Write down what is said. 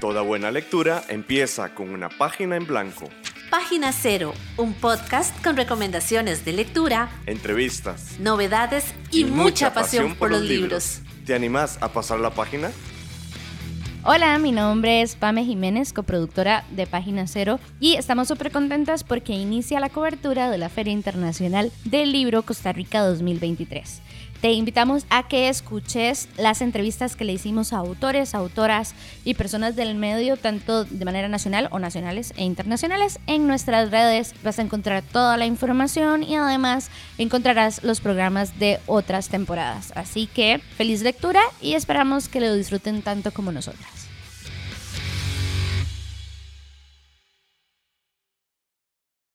Toda buena lectura empieza con una página en blanco. Página Cero, un podcast con recomendaciones de lectura, entrevistas, novedades y, mucha, pasión, por los libros. ¿Te animás a pasar la página? Hola, mi nombre es Pame Jiménez, coproductora de Página Cero, y estamos súper contentas porque inicia la cobertura de la Feria Internacional del Libro Costa Rica 2023. Te invitamos a que escuches las entrevistas que le hicimos a autores, autoras y personas del medio, tanto de manera nacional o nacionales e internacionales. En nuestras redes vas a encontrar toda la información y además encontrarás los programas de otras temporadas. Así que feliz lectura y esperamos que lo disfruten tanto como nosotras.